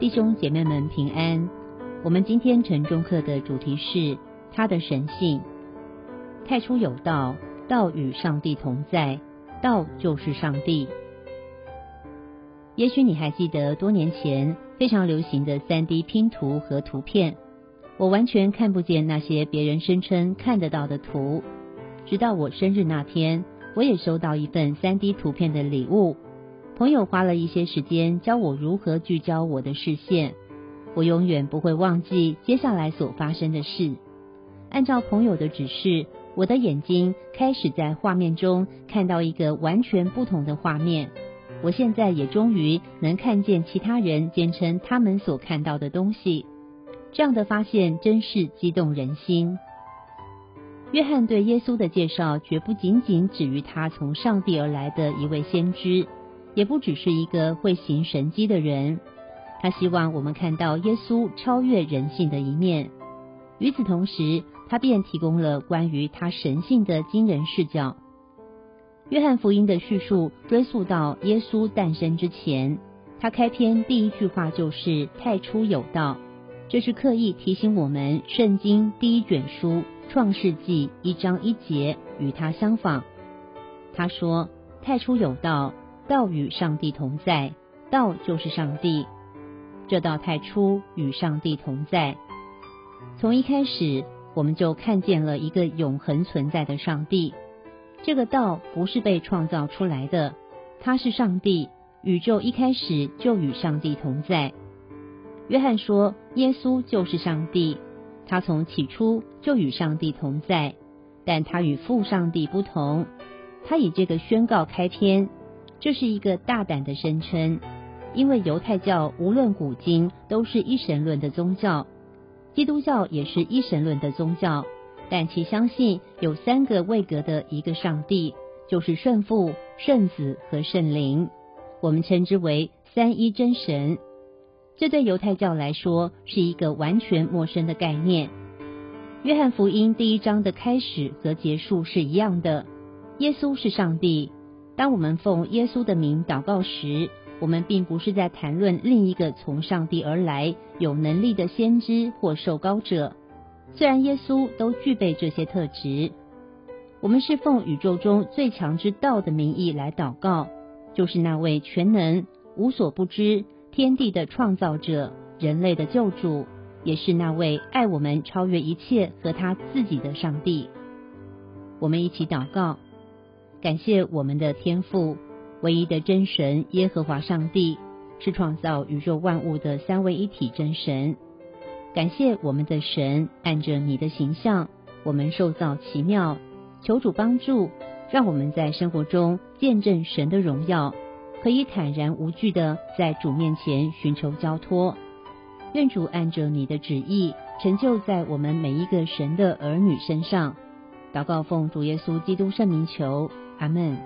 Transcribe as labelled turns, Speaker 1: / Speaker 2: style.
Speaker 1: 弟兄姐妹们平安。我们今天晨钟课的主题是他的神性。太初有道，道与上帝同在，道就是上帝。也许你还记得多年前非常流行的 3D 拼图和图片，我完全看不见那些别人声称看得到的图。直到我生日那天，我也收到一份 3D 图片的礼物。朋友花了一些时间教我如何聚焦我的视线，我永远不会忘记接下来所发生的事。按照朋友的指示，我的眼睛开始在画面中看到一个完全不同的画面。我现在也终于能看见其他人坚称他们所看到的东西。这样的发现真是激动人心。约翰对耶稣的介绍绝不仅仅止于他从上帝而来的一位先知。也不只是一个会行神迹的人，他希望我们看到耶稣超越人性的一面。与此同时，他便提供了关于他神性的惊人视角。约翰福音的叙述追溯到耶稣诞生之前，他开篇第一句话就是“太初有道”，这是刻意提醒我们，圣经第一卷书创世纪一章一节与他相仿。他说：“太初有道。”道与上帝同在，道就是上帝。这道太初与上帝同在，从一开始我们就看见了一个永恒存在的上帝。这个道不是被创造出来的，它是上帝。宇宙一开始就与上帝同在。约翰说，耶稣就是上帝，他从起初就与上帝同在，但他与父上帝不同。他以这个宣告开篇。这是一个大胆的声称，因为犹太教无论古今都是一神论的宗教，基督教也是一神论的宗教，但其相信有三个位格的一个上帝，就是圣父、圣子和圣灵，我们称之为三一真神。这对犹太教来说是一个完全陌生的概念。约翰福音第一章的开始和结束是一样的，耶稣是上帝。当我们奉耶稣的名祷告时，我们并不是在谈论另一个从上帝而来、有能力的先知或受膏者。虽然耶稣都具备这些特质，我们是奉宇宙中最强之道的名义来祷告，就是那位全能、无所不知、天地的创造者、人类的救主，也是那位爱我们超越一切和他自己的上帝。我们一起祷告。感谢我们的天父，唯一的真神耶和华上帝，是创造宇宙万物的三位一体真神。感谢我们的神，按着你的形象，我们受造奇妙。求主帮助，让我们在生活中见证神的荣耀，可以坦然无惧的在主面前寻求交托。愿主按着你的旨意，成就在我们每一个神的儿女身上。祷告奉主耶稣基督圣名求。他们